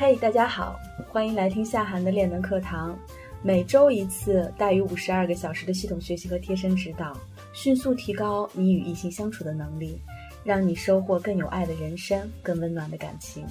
嘿，大家好，欢迎来听夏涵的练能课堂。每周一次，大于五十二个小时的系统学习和贴身指导，迅速提高你与异性相处的能力，让你收获更有爱的人生，更温暖的感情。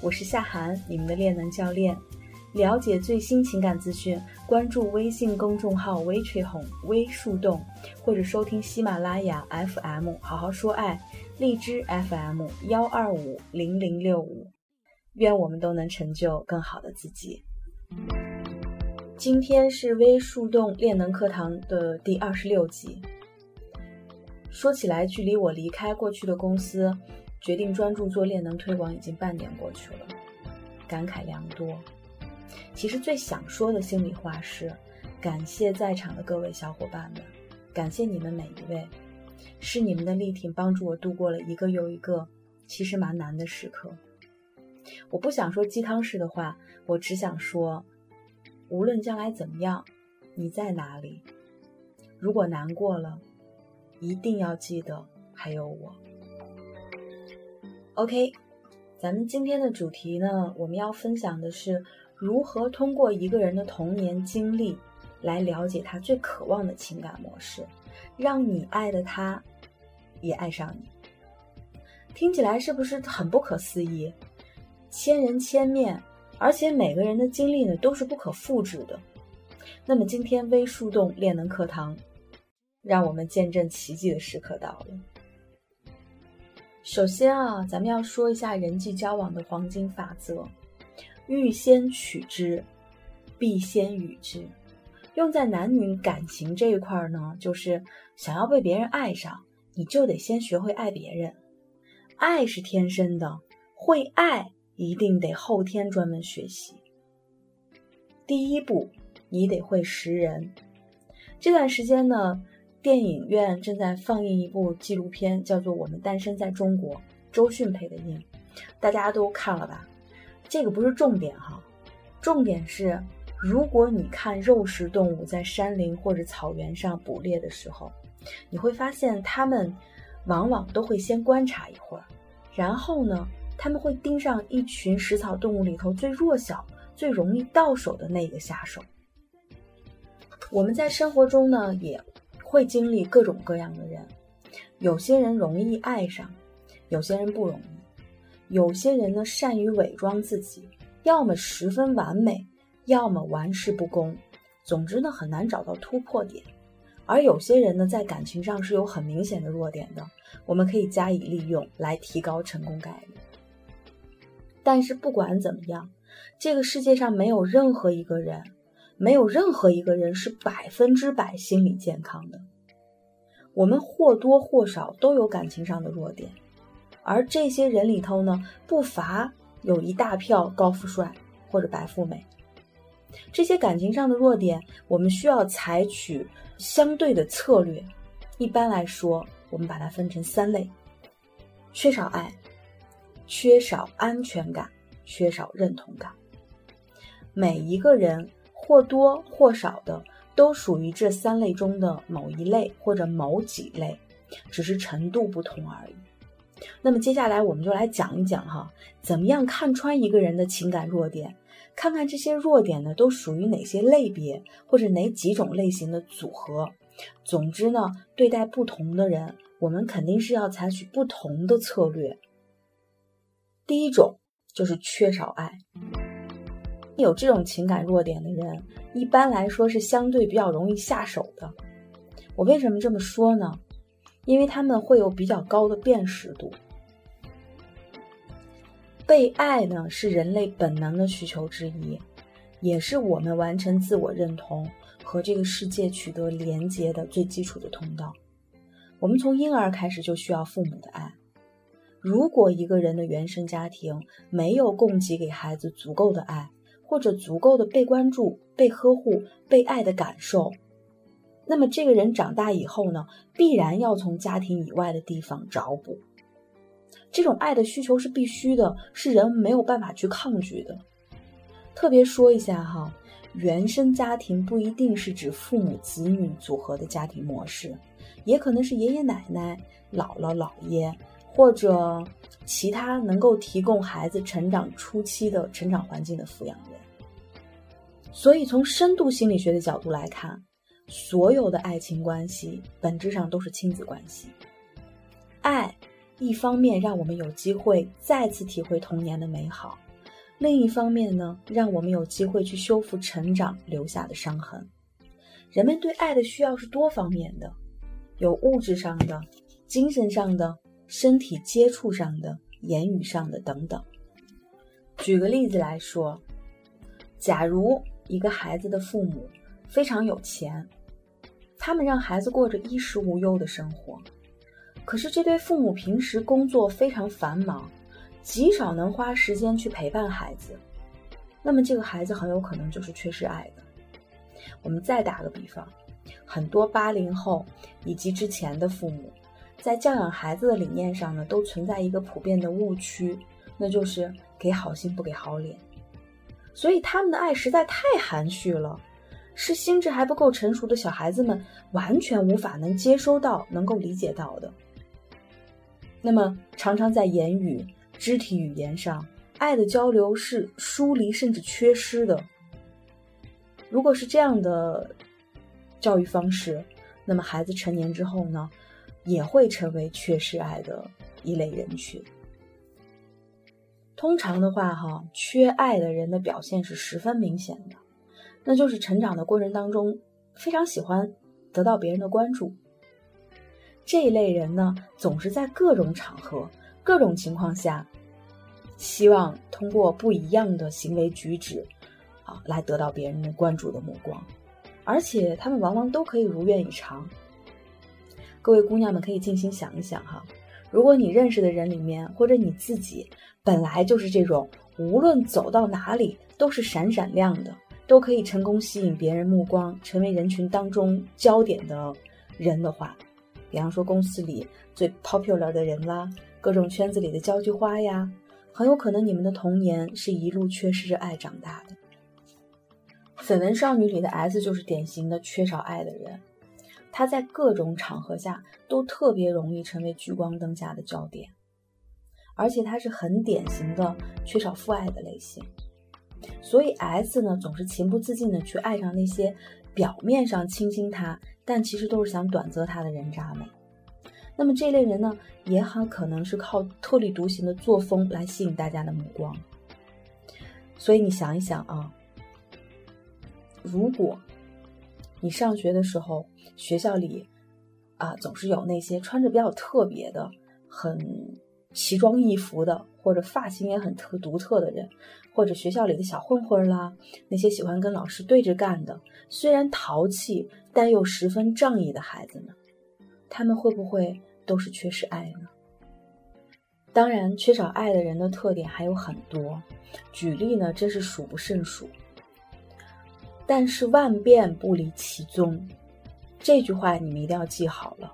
我是夏涵，你们的练能教练。了解最新情感资讯，关注微信公众号“微吹红”微树洞，或者收听喜马拉雅 FM“ 好好说爱”，荔枝 FM 幺二五零零六五。愿我们都能成就更好的自己。今天是微树洞练能课堂的第二十六集。说起来，距离我离开过去的公司，决定专注做练能推广，已经半年过去了，感慨良多。其实最想说的心里话是，感谢在场的各位小伙伴们，感谢你们每一位，是你们的力挺帮助我度过了一个又一个其实蛮难的时刻。我不想说鸡汤式的话，我只想说，无论将来怎么样，你在哪里，如果难过了，一定要记得还有我。OK，咱们今天的主题呢，我们要分享的是如何通过一个人的童年经历来了解他最渴望的情感模式，让你爱的他也爱上你。听起来是不是很不可思议？千人千面，而且每个人的经历呢都是不可复制的。那么今天微树洞练能课堂，让我们见证奇迹的时刻到了。首先啊，咱们要说一下人际交往的黄金法则：欲先取之，必先予之。用在男女感情这一块呢，就是想要被别人爱上，你就得先学会爱别人。爱是天生的，会爱。一定得后天专门学习。第一步，你得会识人。这段时间呢，电影院正在放映一部纪录片，叫做《我们诞生在中国》，周迅配的音，大家都看了吧？这个不是重点哈，重点是，如果你看肉食动物在山林或者草原上捕猎的时候，你会发现它们往往都会先观察一会儿，然后呢？他们会盯上一群食草动物里头最弱小、最容易到手的那个下手。我们在生活中呢，也会经历各种各样的人，有些人容易爱上，有些人不容易，有些人呢善于伪装自己，要么十分完美，要么玩世不恭，总之呢很难找到突破点。而有些人呢，在感情上是有很明显的弱点的，我们可以加以利用来提高成功概率。但是不管怎么样，这个世界上没有任何一个人，没有任何一个人是百分之百心理健康的。我们或多或少都有感情上的弱点，而这些人里头呢，不乏有一大票高富帅或者白富美。这些感情上的弱点，我们需要采取相对的策略。一般来说，我们把它分成三类：缺少爱。缺少安全感，缺少认同感。每一个人或多或少的都属于这三类中的某一类或者某几类，只是程度不同而已。那么接下来我们就来讲一讲哈，怎么样看穿一个人的情感弱点，看看这些弱点呢都属于哪些类别或者哪几种类型的组合。总之呢，对待不同的人，我们肯定是要采取不同的策略。第一种就是缺少爱，有这种情感弱点的人，一般来说是相对比较容易下手的。我为什么这么说呢？因为他们会有比较高的辨识度。被爱呢，是人类本能的需求之一，也是我们完成自我认同和这个世界取得连接的最基础的通道。我们从婴儿开始就需要父母的爱。如果一个人的原生家庭没有供给给孩子足够的爱，或者足够的被关注、被呵护、被爱的感受，那么这个人长大以后呢，必然要从家庭以外的地方找补。这种爱的需求是必须的，是人没有办法去抗拒的。特别说一下哈，原生家庭不一定是指父母子女组合的家庭模式，也可能是爷爷奶奶、姥姥姥爷。或者其他能够提供孩子成长初期的成长环境的抚养人。所以，从深度心理学的角度来看，所有的爱情关系本质上都是亲子关系。爱，一方面让我们有机会再次体会童年的美好，另一方面呢，让我们有机会去修复成长留下的伤痕。人们对爱的需要是多方面的，有物质上的、精神上的、身体接触上的、言语上的等等。举个例子来说，假如。一个孩子的父母非常有钱，他们让孩子过着衣食无忧的生活。可是这对父母平时工作非常繁忙，极少能花时间去陪伴孩子。那么这个孩子很有可能就是缺失爱的。我们再打个比方，很多八零后以及之前的父母，在教养孩子的理念上呢，都存在一个普遍的误区，那就是给好心不给好脸。所以他们的爱实在太含蓄了，是心智还不够成熟的小孩子们完全无法能接收到、能够理解到的。那么，常常在言语、肢体语言上，爱的交流是疏离甚至缺失的。如果是这样的教育方式，那么孩子成年之后呢，也会成为缺失爱的一类人群。通常的话，哈，缺爱的人的表现是十分明显的，那就是成长的过程当中非常喜欢得到别人的关注。这一类人呢，总是在各种场合、各种情况下，希望通过不一样的行为举止，啊，来得到别人的关注的目光，而且他们往往都可以如愿以偿。各位姑娘们可以静心想一想，哈。如果你认识的人里面，或者你自己本来就是这种无论走到哪里都是闪闪亮的，都可以成功吸引别人目光，成为人群当中焦点的人的话，比方说公司里最 popular 的人啦，各种圈子里的交际花呀，很有可能你们的童年是一路缺失着爱长大的。绯闻少女里的 S 就是典型的缺少爱的人。他在各种场合下都特别容易成为聚光灯下的焦点，而且他是很典型的缺少父爱的类型，所以 S 呢总是情不自禁的去爱上那些表面上亲亲他，但其实都是想短择他的人渣们。那么这类人呢，也很可能是靠特立独行的作风来吸引大家的目光。所以你想一想啊，如果。你上学的时候，学校里啊总是有那些穿着比较特别的、很奇装异服的，或者发型也很特独特的人，或者学校里的小混混啦，那些喜欢跟老师对着干的，虽然淘气但又十分仗义的孩子们，他们会不会都是缺失爱呢？当然，缺少爱的人的特点还有很多，举例呢真是数不胜数。但是万变不离其宗，这句话你们一定要记好了。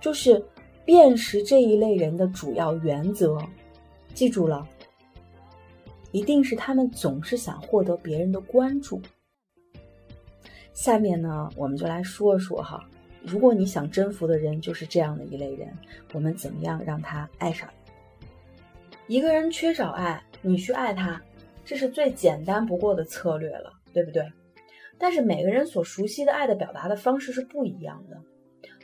就是辨识这一类人的主要原则，记住了，一定是他们总是想获得别人的关注。下面呢，我们就来说说哈，如果你想征服的人就是这样的一类人，我们怎么样让他爱上你？一个人缺少爱，你去爱他，这是最简单不过的策略了，对不对？但是每个人所熟悉的爱的表达的方式是不一样的。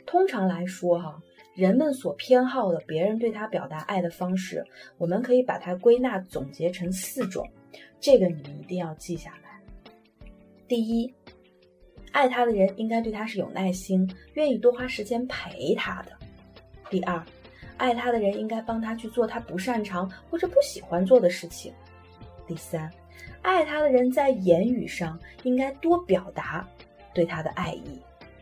通常来说，哈，人们所偏好的别人对他表达爱的方式，我们可以把它归纳总结成四种。这个你们一定要记下来。第一，爱他的人应该对他是有耐心，愿意多花时间陪他的。第二，爱他的人应该帮他去做他不擅长或者不喜欢做的事情。第三。爱他的人在言语上应该多表达对他的爱意。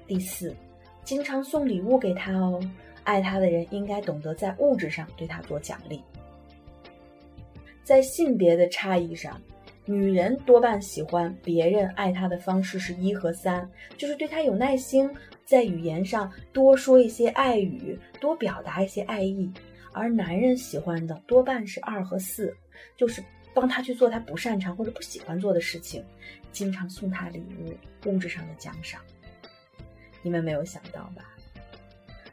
第四，经常送礼物给他哦。爱他的人应该懂得在物质上对他做奖励。在性别的差异上，女人多半喜欢别人爱她的方式是一和三，就是对他有耐心，在语言上多说一些爱语，多表达一些爱意；而男人喜欢的多半是二和四，就是。帮他去做他不擅长或者不喜欢做的事情，经常送他礼物，物质上的奖赏。你们没有想到吧？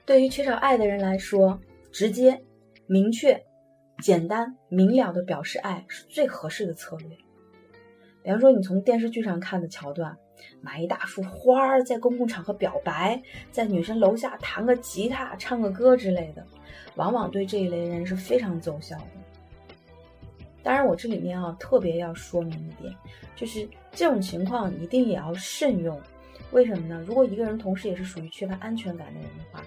对于缺少爱的人来说，直接、明确、简单明了的表示爱是最合适的策略。比方说，你从电视剧上看的桥段，买一大束花儿，在公共场合表白，在女生楼下弹个吉他、唱个歌之类的，往往对这一类人是非常奏效的。当然，我这里面啊特别要说明一点，就是这种情况一定也要慎用。为什么呢？如果一个人同时也是属于缺乏安全感的人的话，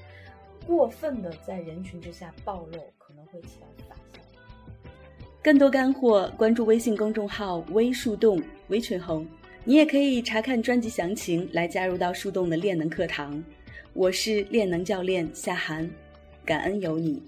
过分的在人群之下暴露，可能会起到反效果。更多干货，关注微信公众号“微树洞”微群红，你也可以查看专辑详情来加入到树洞的练能课堂。我是练能教练夏涵，感恩有你。